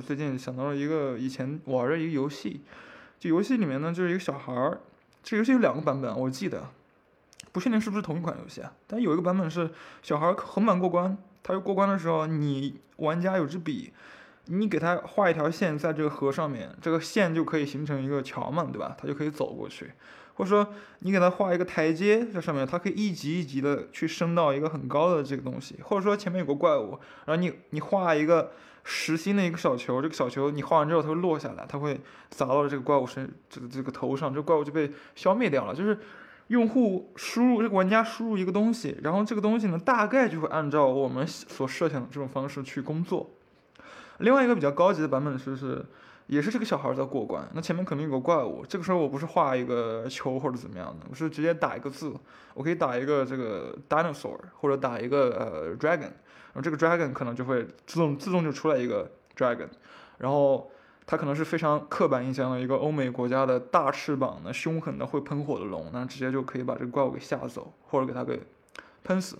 最近想到了一个以前玩的一个游戏，这游戏里面呢就是一个小孩儿，这游戏有两个版本，我记得，不确定是不是同一款游戏啊。但有一个版本是小孩横版过关，他就过关的时候，你玩家有支笔，你给他画一条线在这个河上面，这个线就可以形成一个桥嘛，对吧？他就可以走过去。或者说你给他画一个台阶在上面，它可以一级一级的去升到一个很高的这个东西。或者说前面有个怪物，然后你你画一个实心的一个小球，这个小球你画完之后它会落下来，它会砸到这个怪物身这个这个头上，这个怪物就被消灭掉了。就是用户输入这个玩家输入一个东西，然后这个东西呢大概就会按照我们所设想的这种方式去工作。另外一个比较高级的版本是是。也是这个小孩在过关，那前面肯定有个怪物，这个时候我不是画一个球或者怎么样的，我是直接打一个字，我可以打一个这个 dinosaur 或者打一个呃 dragon，然后这个 dragon 可能就会自动自动就出来一个 dragon，然后它可能是非常刻板印象的一个欧美国家的大翅膀的凶狠的会喷火的龙，那直接就可以把这个怪物给吓走或者给它给喷死，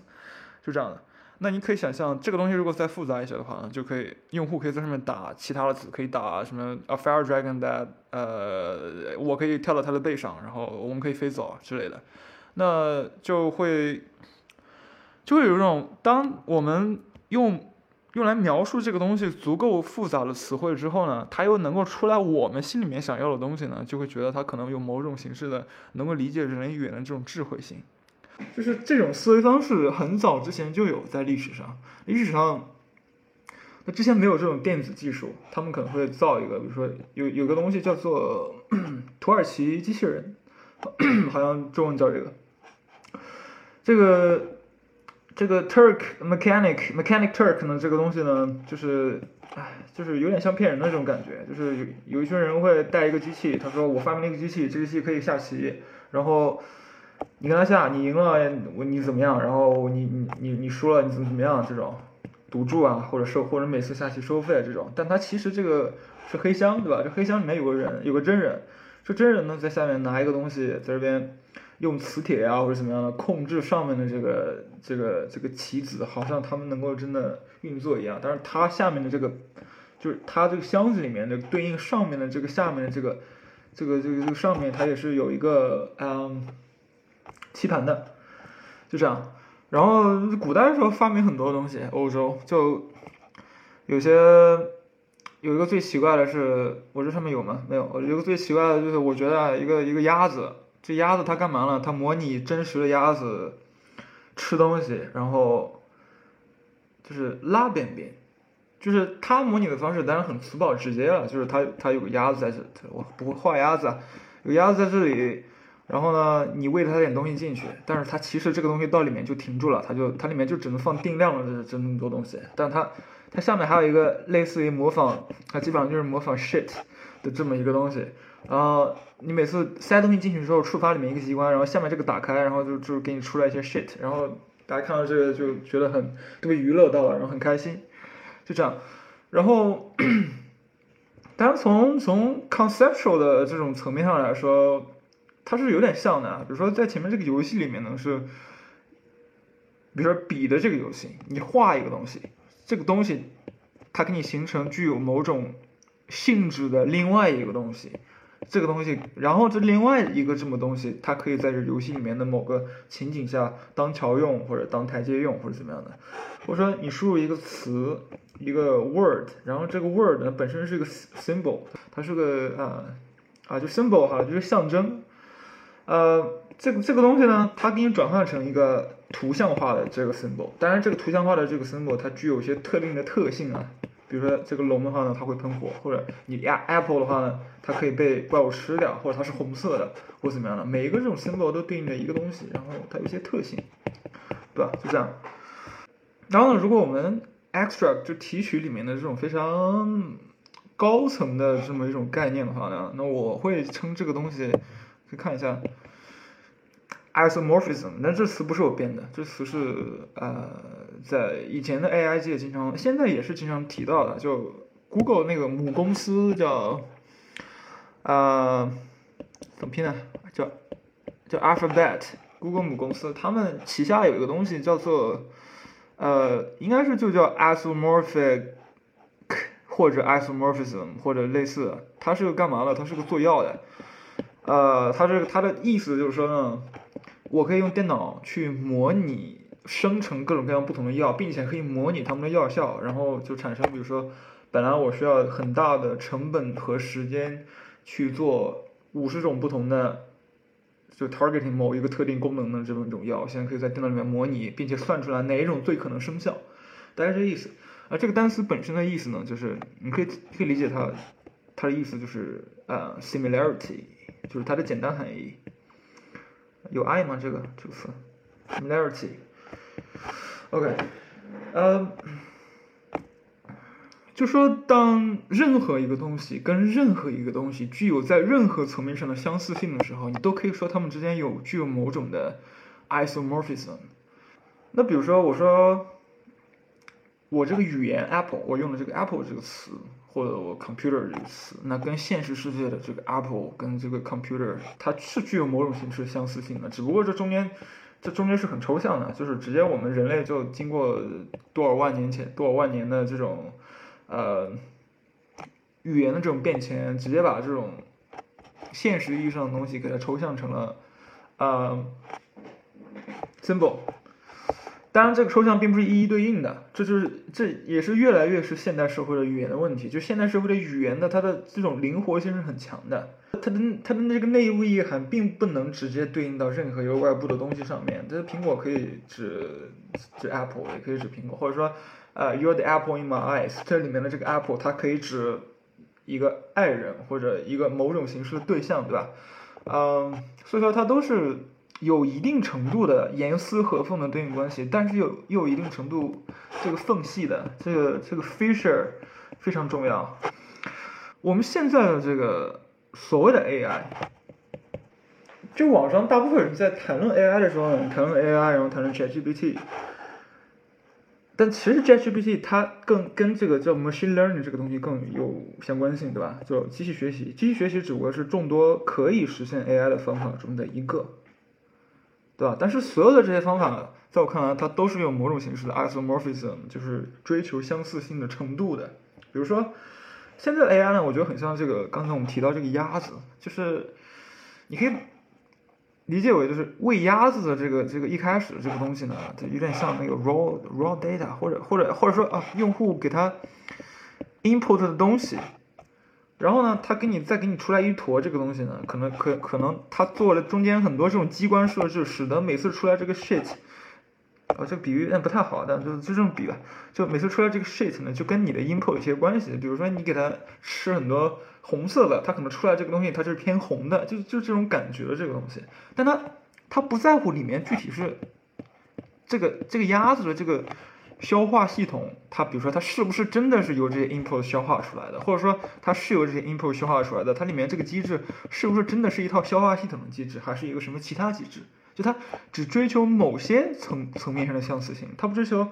就这样的。那你可以想象，这个东西如果再复杂一些的话，就可以用户可以在上面打其他的字，可以打什么 a fire dragon that，呃，我可以跳到它的背上，然后我们可以飞走之类的，那就会就会有一种，当我们用用来描述这个东西足够复杂的词汇之后呢，它又能够出来我们心里面想要的东西呢，就会觉得它可能有某种形式的能够理解人类语言的这种智慧性。就是这种思维方式很早之前就有在历史上，历史上，那之前没有这种电子技术，他们可能会造一个，比如说有有个东西叫做 土耳其机器人，好像中文叫这个，这个这个 Turk mechanic mechanic Turk 呢，这个东西呢，就是唉，就是有点像骗人的这种感觉，就是有有一群人会带一个机器，他说我发明了一个机器，这个机器可以下棋，然后。你跟他下，你赢了我你怎么样？然后你你你你输了你怎么怎么样？这种赌注啊，或者收或者每次下棋收费这种，但他其实这个是黑箱，对吧？这黑箱里面有个人，有个真人，这真人呢在下面拿一个东西，在这边用磁铁啊或者怎么样的控制上面的这个这个这个棋子，好像他们能够真的运作一样。但是他下面的这个就是他这个箱子里面的对应上面的这个下面的这个这个这个这个上面，它也是有一个嗯。棋盘的，就这样。然后古代的时候发明很多东西，欧洲就有些有一个最奇怪的是，我这上面有吗？没有。有一个最奇怪的就是，我觉得一个一个鸭子，这鸭子它干嘛了？它模拟真实的鸭子吃东西，然后就是拉便便，就是它模拟的方式当然很粗暴直接了，就是它它有个鸭子在这，我不会画鸭子，有鸭子在这里。然后呢，你喂了它点东西进去，但是它其实这个东西到里面就停住了，它就它里面就只能放定量的这这么多东西，但它它下面还有一个类似于模仿，它基本上就是模仿 shit 的这么一个东西。然后你每次塞东西进去之后，触发里面一个机关，然后下面这个打开，然后就就给你出来一些 shit，然后大家看到这个就觉得很都被娱乐到了，然后很开心，就这样。然后，当然从从 conceptual 的这种层面上来说。它是有点像的，比如说在前面这个游戏里面呢，是，比如说笔的这个游戏，你画一个东西，这个东西它给你形成具有某种性质的另外一个东西，这个东西，然后这另外一个这么东西，它可以在这游戏里面的某个情景下当桥用，或者当台阶用，或者怎么样的。或者说你输入一个词，一个 word，然后这个 word 呢本身是一个 symbol，它是个啊啊就 symbol 哈，就是象征。呃，这个这个东西呢，它给你转换成一个图像化的这个 symbol。当然，这个图像化的这个 symbol 它具有一些特定的特性啊。比如说这个龙的话呢，它会喷火；或者你 apple 的话呢，它可以被怪物吃掉；或者它是红色的，或怎么样的。每一个这种 symbol 都对应着一个东西，然后它有一些特性，对吧？就这样。然后呢，如果我们 extract 就提取里面的这种非常高层的这么一种概念的话呢，那我会称这个东西。可以看一下，isomorphism，那这词不是我编的，这词是呃，在以前的 AI 界经常，现在也是经常提到的，就 Google 那个母公司叫，呃，怎么拼呢？叫叫 Alphabet，Google 母公司，他们旗下有一个东西叫做，呃，应该是就叫 isomorphic 或者 isomorphism 或者类似，它是个干嘛的？它是个做药的。呃，它这个它的意思就是说呢，我可以用电脑去模拟生成各种各样不同的药，并且可以模拟它们的药效，然后就产生，比如说，本来我需要很大的成本和时间去做五十种不同的，就 targeting 某一个特定功能的这么一种药，现在可以在电脑里面模拟，并且算出来哪一种最可能生效，大概这意思。而这个单词本身的意思呢，就是你可以可以理解它，它的意思就是呃 similarity，就是它的简单含义。有爱吗？这个这个词 similarity。OK，呃，就说当任何一个东西跟任何一个东西具有在任何层面上的相似性的时候，你都可以说它们之间有具有某种的 isomorphism。那比如说，我说。我这个语言 Apple，我用的这个 Apple 这个词，或者我 computer 这个词，那跟现实世界的这个 Apple 跟这个 computer，它是具有某种形式相似性的。只不过这中间，这中间是很抽象的，就是直接我们人类就经过多少万年前、多少万年的这种呃语言的这种变迁，直接把这种现实意义上的东西给它抽象成了呃 symbol。当然，这个抽象并不是一一对应的，这就是这也是越来越是现代社会的语言的问题。就现代社会的语言的，它的这种灵活性是很强的，它的它的那个内部意涵并不能直接对应到任何一个外部的东西上面。这苹果可以指指 Apple，也可以指苹果，或者说，呃，You're the apple in my eyes，这里面的这个 Apple 它可以指一个爱人或者一个某种形式的对象，对吧？嗯，所以说它都是。有一定程度的严丝合缝的对应关系，但是又又有一定程度这个缝隙的这个这个 feature 非常重要。我们现在的这个所谓的 AI，就网上大部分人在谈论 AI 的时候，谈论 AI，然后谈论 ChatGPT，但其实 ChatGPT 它更跟这个叫 machine learning 这个东西更有相关性，对吧？就机器学习，机器学习只不过是众多可以实现 AI 的方法中的一个。对吧？但是所有的这些方法，在我看来，它都是有某种形式的 isomorphism，就是追求相似性的程度的。比如说，现在 AI 呢，我觉得很像这个刚才我们提到这个鸭子，就是你可以理解为就是喂鸭子的这个这个一开始的这个东西呢，就有点像那个 raw raw data，或者或者或者说啊，用户给他 input 的东西。然后呢，他给你再给你出来一坨这个东西呢，可能可可能他做了中间很多这种机关设置，使得每次出来这个 shit，啊，这个比喻但不太好，但就就这么比吧，就每次出来这个 shit 呢，就跟你的 input 有些关系。比如说你给他吃很多红色的，它可能出来这个东西它就是偏红的，就就这种感觉的这个东西。但他他不在乎里面具体是这个这个鸭子的这个。消化系统，它比如说它是不是真的是由这些 input 消化出来的，或者说它是由这些 input 消化出来的，它里面这个机制是不是真的是一套消化系统的机制，还是一个什么其他机制？就它只追求某些层层面上的相似性，它不追求，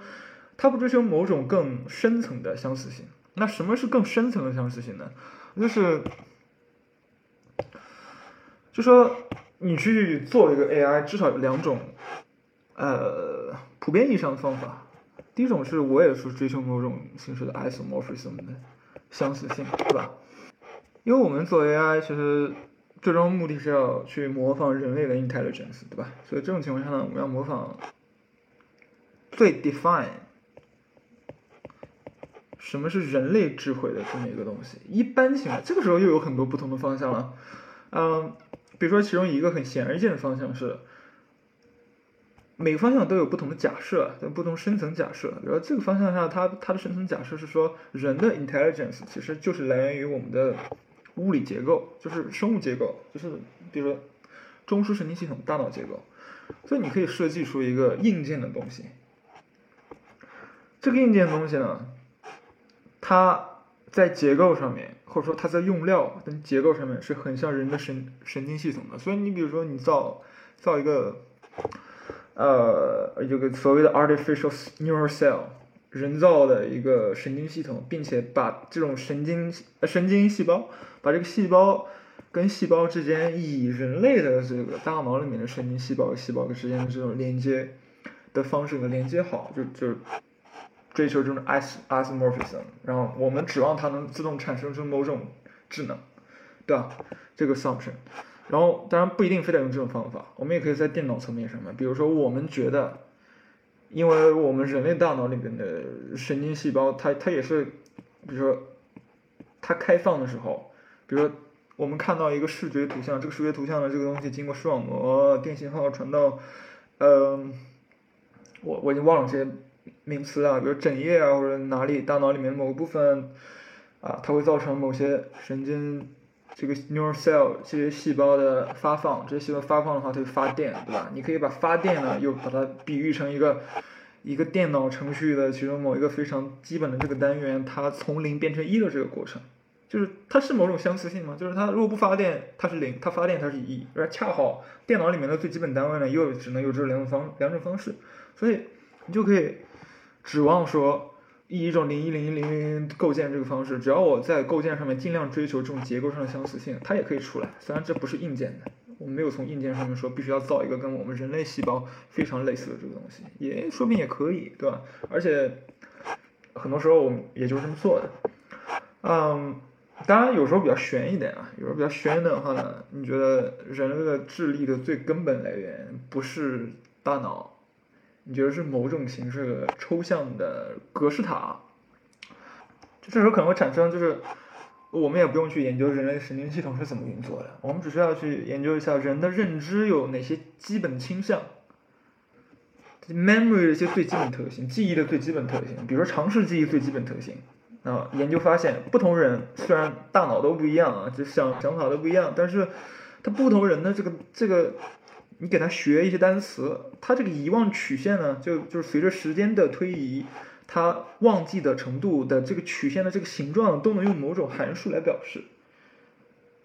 它不追求某种更深层的相似性。那什么是更深层的相似性呢？就是，就说你去做一个 AI，至少有两种，呃，普遍意义上的方法。第一种是我也是追求某种形式的 isomorphism 的相似性，对吧？因为我们做 AI，其实最终目的是要去模仿人类的 intelligence，对吧？所以这种情况下呢，我们要模仿最 define 什么是人类智慧的这么一个东西。一般情况，这个时候又有很多不同的方向了。嗯，比如说其中一个很显而易见的方向是。每个方向都有不同的假设，有不同深层假设。然后这个方向上，它它的深层假设是说，人的 intelligence 其实就是来源于我们的物理结构，就是生物结构，就是比如说中枢神经系统、大脑结构。所以你可以设计出一个硬件的东西。这个硬件东西呢，它在结构上面，或者说它在用料跟结构上面是很像人的神神经系统的。所以你比如说你造造一个。呃，有个所谓的 artificial neural cell，人造的一个神经系统，并且把这种神经神经细胞，把这个细胞跟细胞之间以人类的这个大脑里面的神经细胞和细胞之间的这种连接的方式给连接好，就就追求这种 is isomorphism，然后我们指望它能自动产生出某种智能，对吧？这个 assumption，然后当然不一定非得用这种方法，我们也可以在电脑层面上面，比如说我们觉得，因为我们人类大脑里面的神经细胞，它它也是，比如说它开放的时候，比如说我们看到一个视觉图像，这个视觉图像的这个东西经过视网膜电信号传到，嗯，我我已经忘了这些名词了，比如枕叶啊或者哪里大脑里面某个部分，啊，它会造成某些神经。这个 neural cell 这些细胞的发放，这些细胞发放的话，它就发电，对吧？你可以把发电呢，又把它比喻成一个一个电脑程序的其中某一个非常基本的这个单元，它从零变成一的这个过程，就是它是某种相似性吗？就是它如果不发电，它是零；它发电，它是一。而恰好电脑里面的最基本单位呢，又只能有这两种方两种方式，所以你就可以指望说。以一种零一零一零零构建这个方式，只要我在构建上面尽量追求这种结构上的相似性，它也可以出来。虽然这不是硬件的，我们没有从硬件上面说必须要造一个跟我们人类细胞非常类似的这个东西，也说不定也可以，对吧？而且很多时候我们也就是这么做的。嗯，当然有时候比较悬一点啊，有时候比较悬的话呢，你觉得人类的智力的最根本来源不是大脑？你觉得是某种形式的抽象的格式塔，就这时候可能会产生，就是我们也不用去研究人类神经系统是怎么运作的，我们只需要去研究一下人的认知有哪些基本倾向，memory 的一些最基本特性，记忆的最基本特性，比如说尝试记忆最基本特性，啊，研究发现，不同人虽然大脑都不一样啊，就想想法都不一样，但是他不同人的这个这个。你给他学一些单词，他这个遗忘曲线呢，就就是随着时间的推移，他忘记的程度的这个曲线的这个形状都能用某种函数来表示，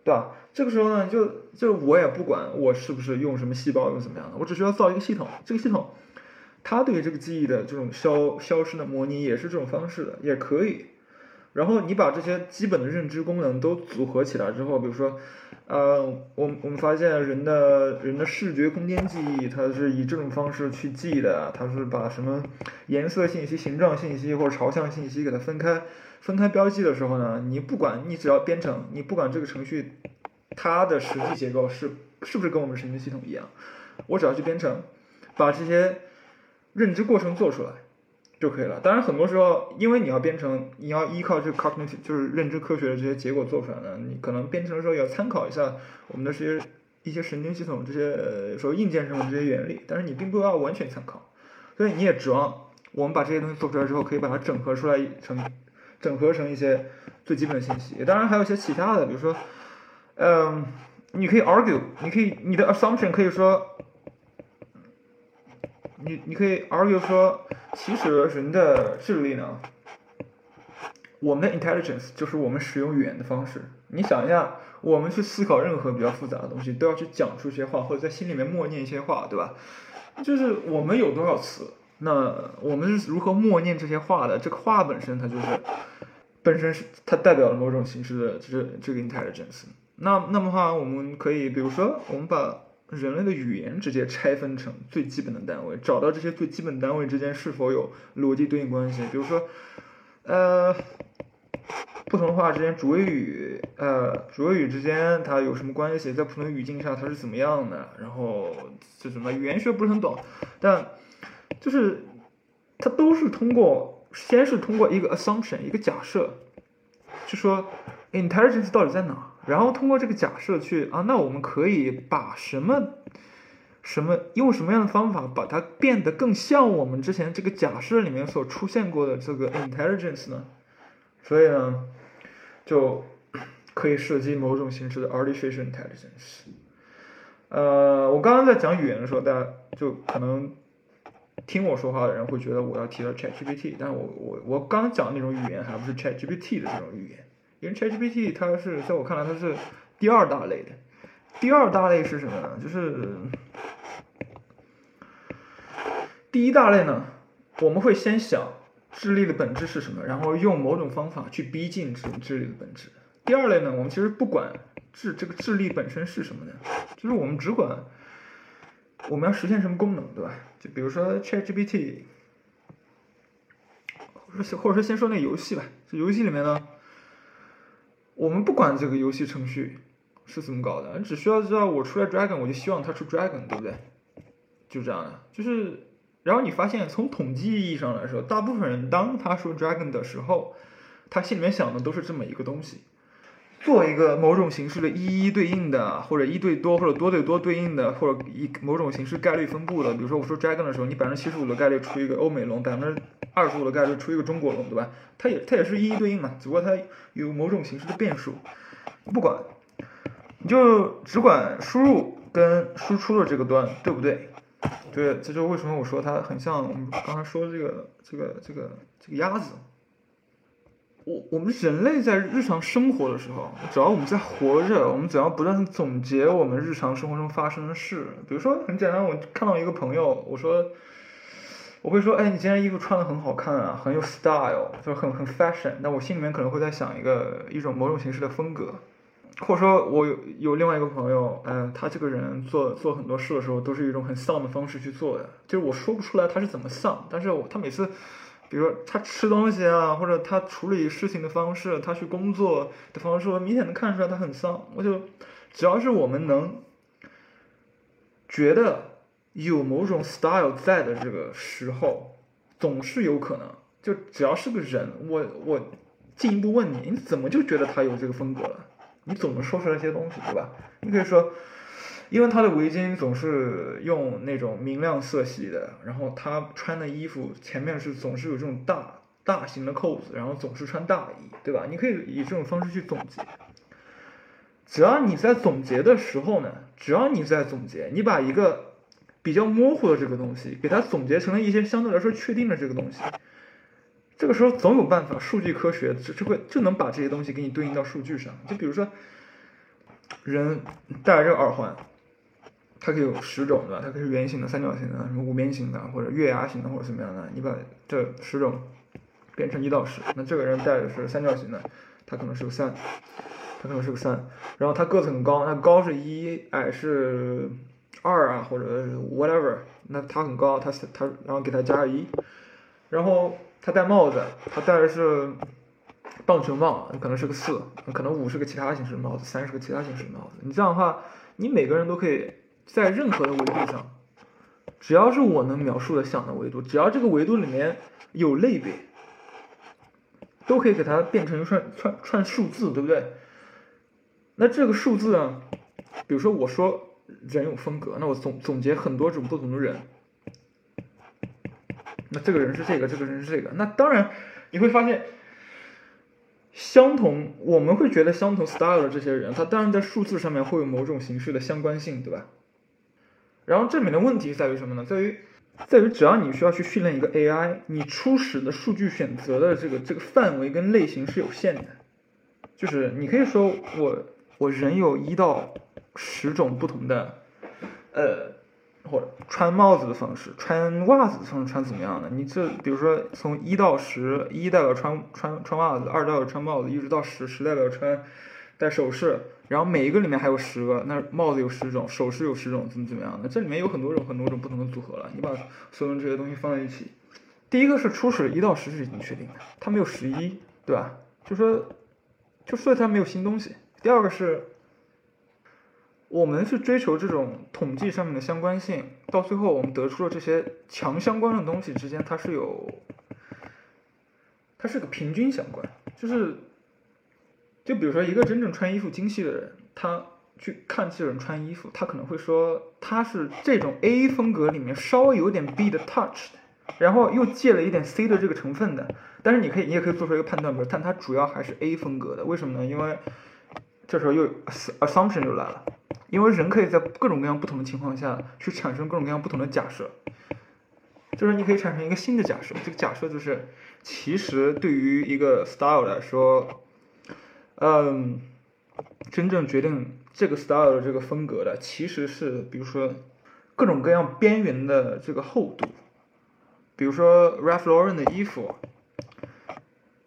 对吧？这个时候呢，就就我也不管我是不是用什么细胞用怎么样的，我只需要造一个系统，这个系统，它对于这个记忆的这种消消失的模拟也是这种方式的，也可以。然后你把这些基本的认知功能都组合起来之后，比如说。呃，我我们发现人的人的视觉空间记忆，它是以这种方式去记的，它是把什么颜色信息、形状信息或者朝向信息给它分开，分开标记的时候呢，你不管你只要编程，你不管这个程序它的实际结构是是不是跟我们神经系统一样，我只要去编程，把这些认知过程做出来。就可以了。当然，很多时候，因为你要编程，你要依靠这个 cognitive，就是认知科学的这些结果做出来的，你可能编程的时候也要参考一下我们的这些一些神经系统这些说硬件上的这些原理。但是你并不要完全参考，所以你也指望我们把这些东西做出来之后，可以把它整合出来成整合成一些最基本的信息。当然，还有一些其他的，比如说，嗯，你可以 argue，你可以你的 assumption 可以说。你你可以 argue 说，其实人的智力呢，我们的 intelligence 就是我们使用语言的方式。你想一下，我们去思考任何比较复杂的东西，都要去讲出一些话，或者在心里面默念一些话，对吧？就是我们有多少词，那我们是如何默念这些话的？这个话本身它就是本身是它代表了某种形式的，就是这个 intelligence。那那么话，我们可以比如说，我们把人类的语言直接拆分成最基本的单位，找到这些最基本单位之间是否有逻辑对应关系。比如说，呃，不同的话之间主谓语，呃，主谓语之间它有什么关系？在不同语境下它是怎么样的？然后是什么语言学不是很懂，但就是它都是通过，先是通过一个 assumption，一个假设，就说 intelligence 到底在哪？然后通过这个假设去啊，那我们可以把什么什么用什么样的方法把它变得更像我们之前这个假设里面所出现过的这个 intelligence 呢？所以呢，就 可以设计某种形式的 artificial intelligence。呃，我刚刚在讲语言的时候，大家就可能听我说话的人会觉得我要提到 ChatGPT，但我我我刚讲那种语言还不是 ChatGPT 的这种语言。因为 ChatGPT 它是在我看来它是第二大类的，第二大类是什么呢？就是第一大类呢，我们会先想智力的本质是什么，然后用某种方法去逼近智智力的本质。第二类呢，我们其实不管智这个智力本身是什么呢，就是我们只管我们要实现什么功能，对吧？就比如说 ChatGPT。或者或者说先说那游戏吧。这游戏里面呢，我们不管这个游戏程序是怎么搞的，你只需要知道我出来 dragon，我就希望它出 dragon，对不对？就这样的，就是，然后你发现从统计意义上来说，大部分人当他说 dragon 的时候，他心里面想的都是这么一个东西。做一个某种形式的一一对应的，或者一对多或者多对多对应的，或者一某种形式概率分布的。比如说我说 dragon 的时候，你百分之七十五的概率出一个欧美龙，百分之二十五的概率出一个中国龙，对吧？它也它也是一一对应嘛，只不过它有某种形式的变数。不管，你就只管输入跟输出的这个端，对不对？对，这就为什么我说它很像我们刚才说这个这个这个这个鸭子。我我们人类在日常生活的时候，只要我们在活着，我们只要不断的总结我们日常生活中发生的事。比如说很简单，我看到一个朋友，我说，我会说，哎，你今天衣服穿的很好看啊，很有 style，就很很 fashion。那我心里面可能会在想一个一种某种形式的风格，或者说，我有有另外一个朋友，嗯，他这个人做做很多事的时候，都是一种很丧的方式去做的，就是我说不出来他是怎么丧，但是他每次。比如说他吃东西啊，或者他处理事情的方式，他去工作的方式，我明显能看出来他很丧。我就只要是我们能觉得有某种 style 在的这个时候，总是有可能。就只要是个人，我我进一步问你，你怎么就觉得他有这个风格了？你总能说出来一些东西，对吧？你可以说。因为他的围巾总是用那种明亮色系的，然后他穿的衣服前面是总是有这种大大型的扣子，然后总是穿大衣，对吧？你可以以这种方式去总结。只要你在总结的时候呢，只要你在总结，你把一个比较模糊的这个东西，给它总结成了一些相对来说确定的这个东西，这个时候总有办法，数据科学就就会就能把这些东西给你对应到数据上。就比如说，人戴着这个耳环。它可以有十种，对吧？它可以是圆形的、三角形的、什么五边形的，或者月牙形的，或者怎么样的。你把这十种变成一到十，那这个人戴的是三角形的，他可能是个三，他可能是个三。然后他个子很高，那高是一，矮是二啊，或者 whatever。那他很高，他他然后给他加个一。然后他戴帽子，他戴的是棒球帽，可能是个四，可能五是个其他形式的帽子，三是个其他形式的帽子。你这样的话，你每个人都可以。在任何的维度上，只要是我能描述的想的维度，只要这个维度里面有类别，都可以给它变成一串串串数字，对不对？那这个数字啊，比如说我说人有风格，那我总总结很多种不同的人，那这个人是这个，这个人是这个，那当然你会发现。相同，我们会觉得相同 style 的这些人，他当然在数字上面会有某种形式的相关性，对吧？然后这里面的问题在于什么呢？在于，在于只要你需要去训练一个 AI，你初始的数据选择的这个这个范围跟类型是有限的，就是你可以说我我人有一到十种不同的，呃。或者穿帽子的方式，穿袜子的方式，穿怎么样的？你这比如说从一到十，一代表穿穿穿袜子，二代表穿帽子，一直到十，十代表穿戴首饰，然后每一个里面还有十个，那帽子有十种，首饰有十种，怎么怎么样的？这里面有很多种很多种不同的组合了。你把所有这些东西放在一起，第一个是初始一到十是已经确定的，它没有十一，对吧？就说就说它没有新东西。第二个是。我们是追求这种统计上面的相关性，到最后我们得出了这些强相关的东西之间，它是有，它是个平均相关，就是，就比如说一个真正穿衣服精细的人，他去看这人穿衣服，他可能会说他是这种 A 风格里面稍微有点 B 的 touch 的，然后又借了一点 C 的这个成分的，但是你可以你也可以做出一个判断，比如但它主要还是 A 风格的，为什么呢？因为这时候又 assumption 就来了。因为人可以在各种各样不同的情况下去产生各种各样不同的假设，就是你可以产生一个新的假设。这个假设就是，其实对于一个 style 来说，嗯，真正决定这个 style 的这个风格的，其实是比如说各种各样边缘的这个厚度。比如说 Ralph Lauren 的衣服，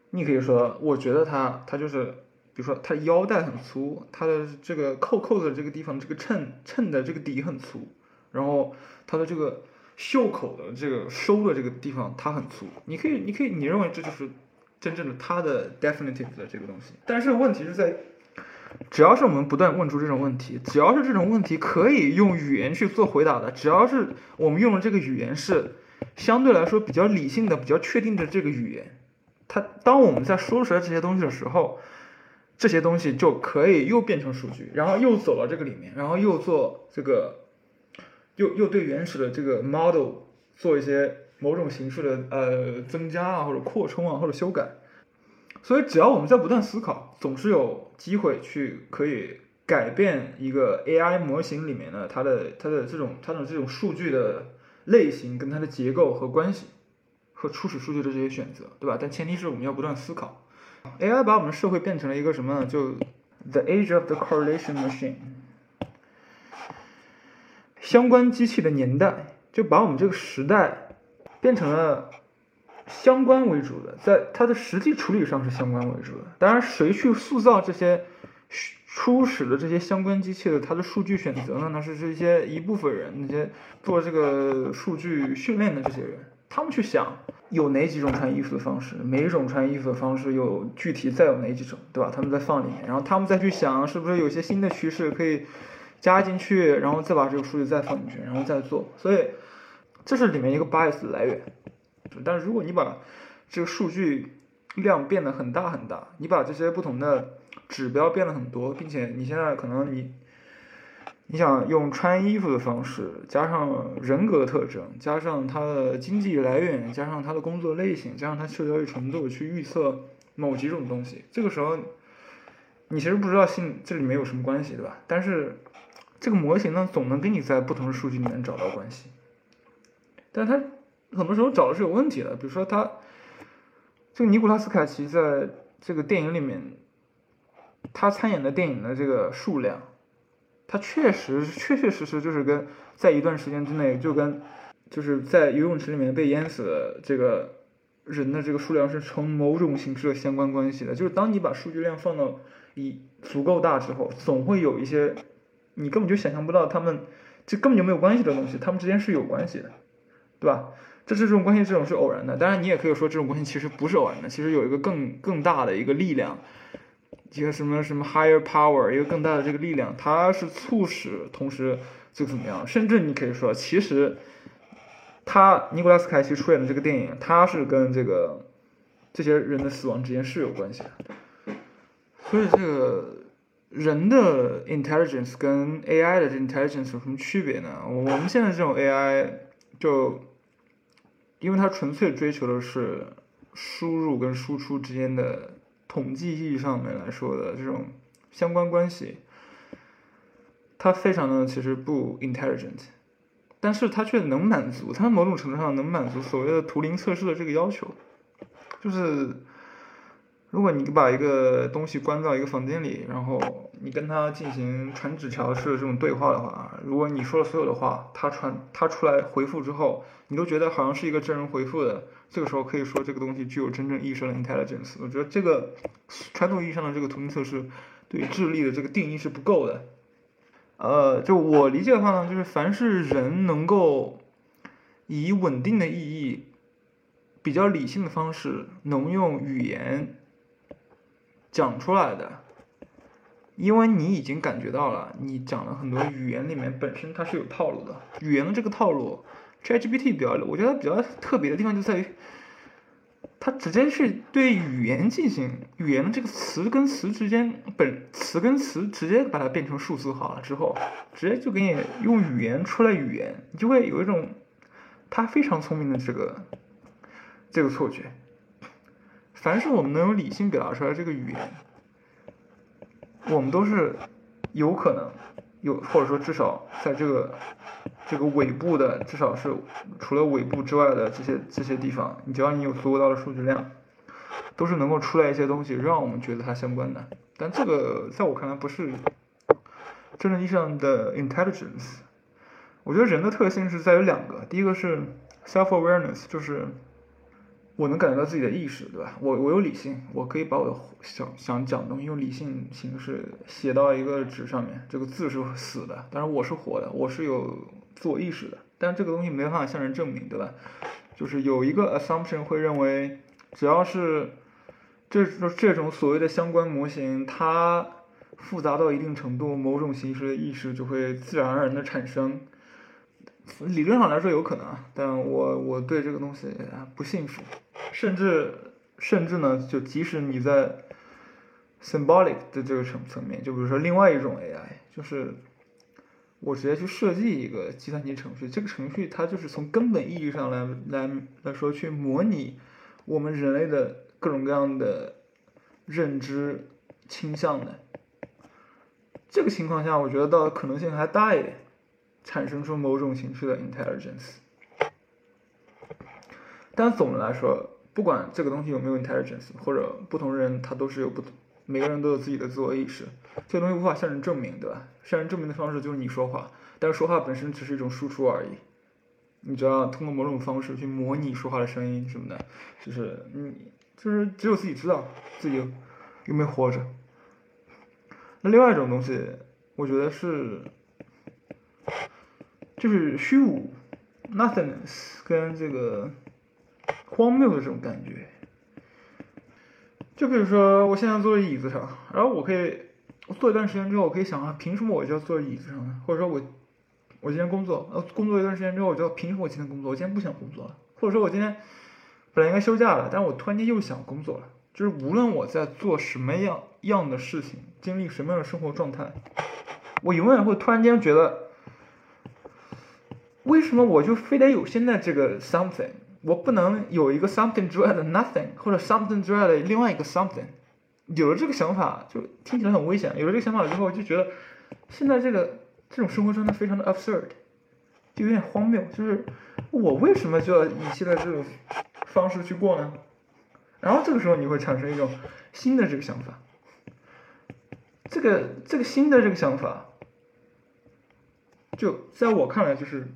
你可以说，我觉得它它就是。比如说，它腰带很粗，它的这个扣扣的这个地方，这个衬衬的这个底很粗，然后它的这个袖口的这个收的这个地方它很粗，你可以你可以你认为这就是真正的它的 definitive 的这个东西，但是问题是在，只要是我们不断问出这种问题，只要是这种问题可以用语言去做回答的，只要是我们用的这个语言是相对来说比较理性的、比较确定的这个语言，它当我们在说出来这些东西的时候。这些东西就可以又变成数据，然后又走到这个里面，然后又做这个，又又对原始的这个 model 做一些某种形式的呃增加啊，或者扩充啊，或者修改。所以只要我们在不断思考，总是有机会去可以改变一个 AI 模型里面的它的它的这种它的这种数据的类型跟它的结构和关系和初始数据的这些选择，对吧？但前提是我们要不断思考。AI 把我们的社会变成了一个什么呢？就 The Age of the Correlation Machine，相关机器的年代，就把我们这个时代变成了相关为主的，在它的实际处理上是相关为主的。当然，谁去塑造这些初始的这些相关机器的它的数据选择呢？那是这些一部分人，那些做这个数据训练的这些人，他们去想。有哪几种穿衣服的方式？每一种穿衣服的方式有具体再有哪几种，对吧？他们在放里面，然后他们再去想是不是有些新的趋势可以加进去，然后再把这个数据再放进去，然后再做。所以这是里面一个 bias 的来源。但是如果你把这个数据量变得很大很大，你把这些不同的指标变得很多，并且你现在可能你。你想用穿衣服的方式，加上人格特征，加上他的经济来源，加上他的工作类型，加上他社交与程度，去预测某几种东西。这个时候，你其实不知道性这里面有什么关系，对吧？但是这个模型呢，总能给你在不同的数据里面找到关系。但他很多时候找的是有问题的，比如说他这个尼古拉斯凯奇在这个电影里面，他参演的电影的这个数量。它确实确确实实就是跟在一段时间之内就跟就是在游泳池里面被淹死的这个人的这个数量是成某种形式的相关关系的。就是当你把数据量放到一足够大之后，总会有一些你根本就想象不到他们这根本就没有关系的东西，他们之间是有关系的，对吧？这这种关系这种是偶然的。当然你也可以说这种关系其实不是偶然的，其实有一个更更大的一个力量。一个什么什么 higher power，一个更大的这个力量，它是促使同时就怎么样？甚至你可以说，其实他尼古拉斯凯奇出演的这个电影，他是跟这个这些人的死亡之间是有关系的。所以这个人的 intelligence 跟 AI 的 intelligence 有什么区别呢？我们现在这种 AI 就因为它纯粹追求的是输入跟输出之间的。统计意义上面来说的这种相关关系，它非常的其实不 intelligent，但是它却能满足，它某种程度上能满足所谓的图灵测试的这个要求，就是。如果你把一个东西关到一个房间里，然后你跟他进行传纸条式的这种对话的话，如果你说了所有的话，他传他出来回复之后，你都觉得好像是一个真人回复的，这个时候可以说这个东西具有真正意义上的 intelligence。我觉得这个传统意义上的这个图灵测试对智力的这个定义是不够的。呃，就我理解的话呢，就是凡是人能够以稳定的意义、比较理性的方式，能用语言。讲出来的，因为你已经感觉到了，你讲了很多语言里面本身它是有套路的，语言的这个套路，ChatGPT 比较，我觉得比较特别的地方就在于，它直接是对语言进行语言的这个词跟词之间本词跟词直接把它变成数字化了之后，直接就给你用语言出来语言，你就会有一种他非常聪明的这个这个错觉。凡是我们能用理性表达出来这个语言，我们都是有可能有，或者说至少在这个这个尾部的，至少是除了尾部之外的这些这些地方，你只要你有足够大的数据量，都是能够出来一些东西，让我们觉得它相关的。但这个在我看来不是真正意义上的 intelligence。我觉得人的特性是在于两个，第一个是 self awareness，就是。我能感觉到自己的意识，对吧？我我有理性，我可以把我的想想讲的东西用理性形式写到一个纸上面。这个字是死的，但是我是活的，我是有自我意识的。但这个东西没办法向人证明，对吧？就是有一个 assumption 会认为，只要是这这种所谓的相关模型，它复杂到一定程度，某种形式的意识就会自然而然的产生。理论上来说有可能，但我我对这个东西不信服，甚至甚至呢，就即使你在 symbolic 的这个层层面，就比如说另外一种 AI，就是我直接去设计一个计算机程序，这个程序它就是从根本意义上来来来说去模拟我们人类的各种各样的认知倾向的，这个情况下，我觉得到可能性还大一点。产生出某种形式的 intelligence，但总的来说，不管这个东西有没有 intelligence，或者不同人他都是有不同，每个人都有自己的自我意识，这个东西无法向人证明，对吧？向人证明的方式就是你说话，但是说话本身只是一种输出而已，你只要通过某种方式去模拟说话的声音什么的，就是你就是只有自己知道自己有没有活着。那另外一种东西，我觉得是。就是虚无，nothingness，跟这个荒谬的这种感觉。就比如说，我现在坐在椅子上，然后我可以我坐一段时间之后，我可以想啊，凭什么我就要坐在椅子上呢？或者说我我今天工作，呃，工作一段时间之后，我就要凭什么我今天工作？我今天不想工作了，或者说我今天本来应该休假了，但是我突然间又想工作了。就是无论我在做什么样样的事情，经历什么样的生活状态，我永远会突然间觉得。为什么我就非得有现在这个 something？我不能有一个 something 之外的 nothing，或者 something 之外的另外一个 something？有了这个想法，就听起来很危险。有了这个想法之后，就觉得现在这个这种生活状态非常的 absurd，就有点荒谬。就是我为什么就要以现在这种方式去过呢？然后这个时候你会产生一种新的这个想法，这个这个新的这个想法，就在我看来就是。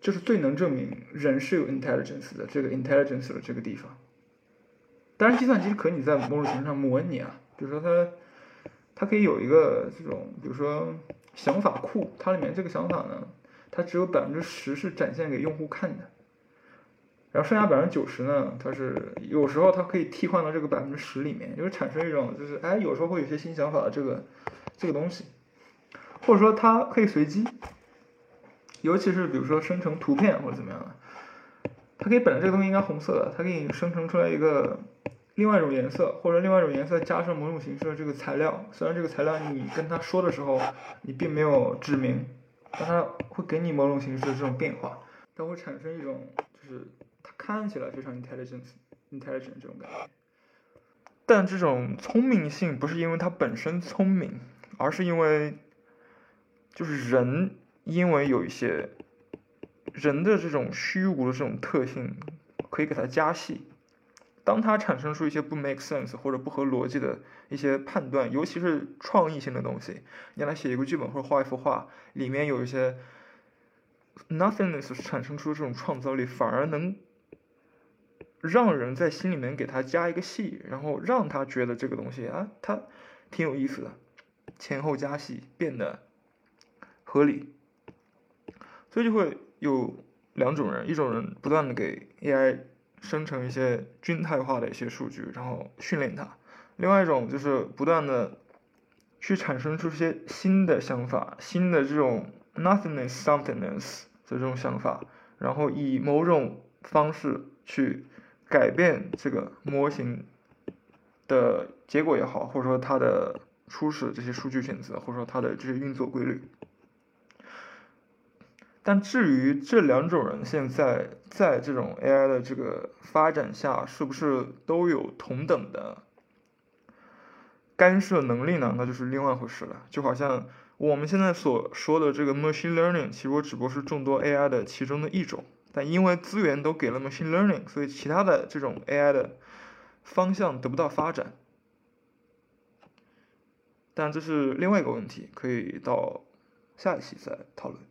就是最能证明人是有 intelligence 的这个 intelligence 的这个地方。当然，计算机可以在某种程度上模拟啊，比如说它，它可以有一个这种，比如说想法库，它里面这个想法呢，它只有百分之十是展现给用户看的，然后剩下百分之九十呢，它是有时候它可以替换到这个百分之十里面，就是产生一种就是哎，有时候会有些新想法的这个这个东西，或者说它可以随机。尤其是比如说生成图片或者怎么样的，它可以本来这个东西应该红色的，它给你生成出来一个另外一种颜色，或者另外一种颜色加上某种形式的这个材料。虽然这个材料你跟他说的时候你并没有指明，但它会给你某种形式的这种变化，它会产生一种就是它看起来非常 intelligent intelligent 这种感觉。但这种聪明性不是因为它本身聪明，而是因为就是人。因为有一些人的这种虚无的这种特性，可以给它加戏。当它产生出一些不 make sense 或者不合逻辑的一些判断，尤其是创意性的东西，你来写一个剧本或者画一幅画，里面有一些 nothingness 产生出这种创造力，反而能让人在心里面给他加一个戏，然后让他觉得这个东西啊，它挺有意思的，前后加戏变得合理。所以就会有两种人，一种人不断的给 AI 生成一些均态化的一些数据，然后训练它；另外一种就是不断的去产生出些新的想法、新的这种 nothingness somethingness 的这种想法，然后以某种方式去改变这个模型的结果也好，或者说它的初始这些数据选择，或者说它的这些运作规律。但至于这两种人现在在这种 AI 的这个发展下，是不是都有同等的干涉能力呢？那就是另外一回事了。就好像我们现在所说的这个 machine learning，其实我只不过是众多 AI 的其中的一种。但因为资源都给了 machine learning，所以其他的这种 AI 的方向得不到发展。但这是另外一个问题，可以到下一期再讨论。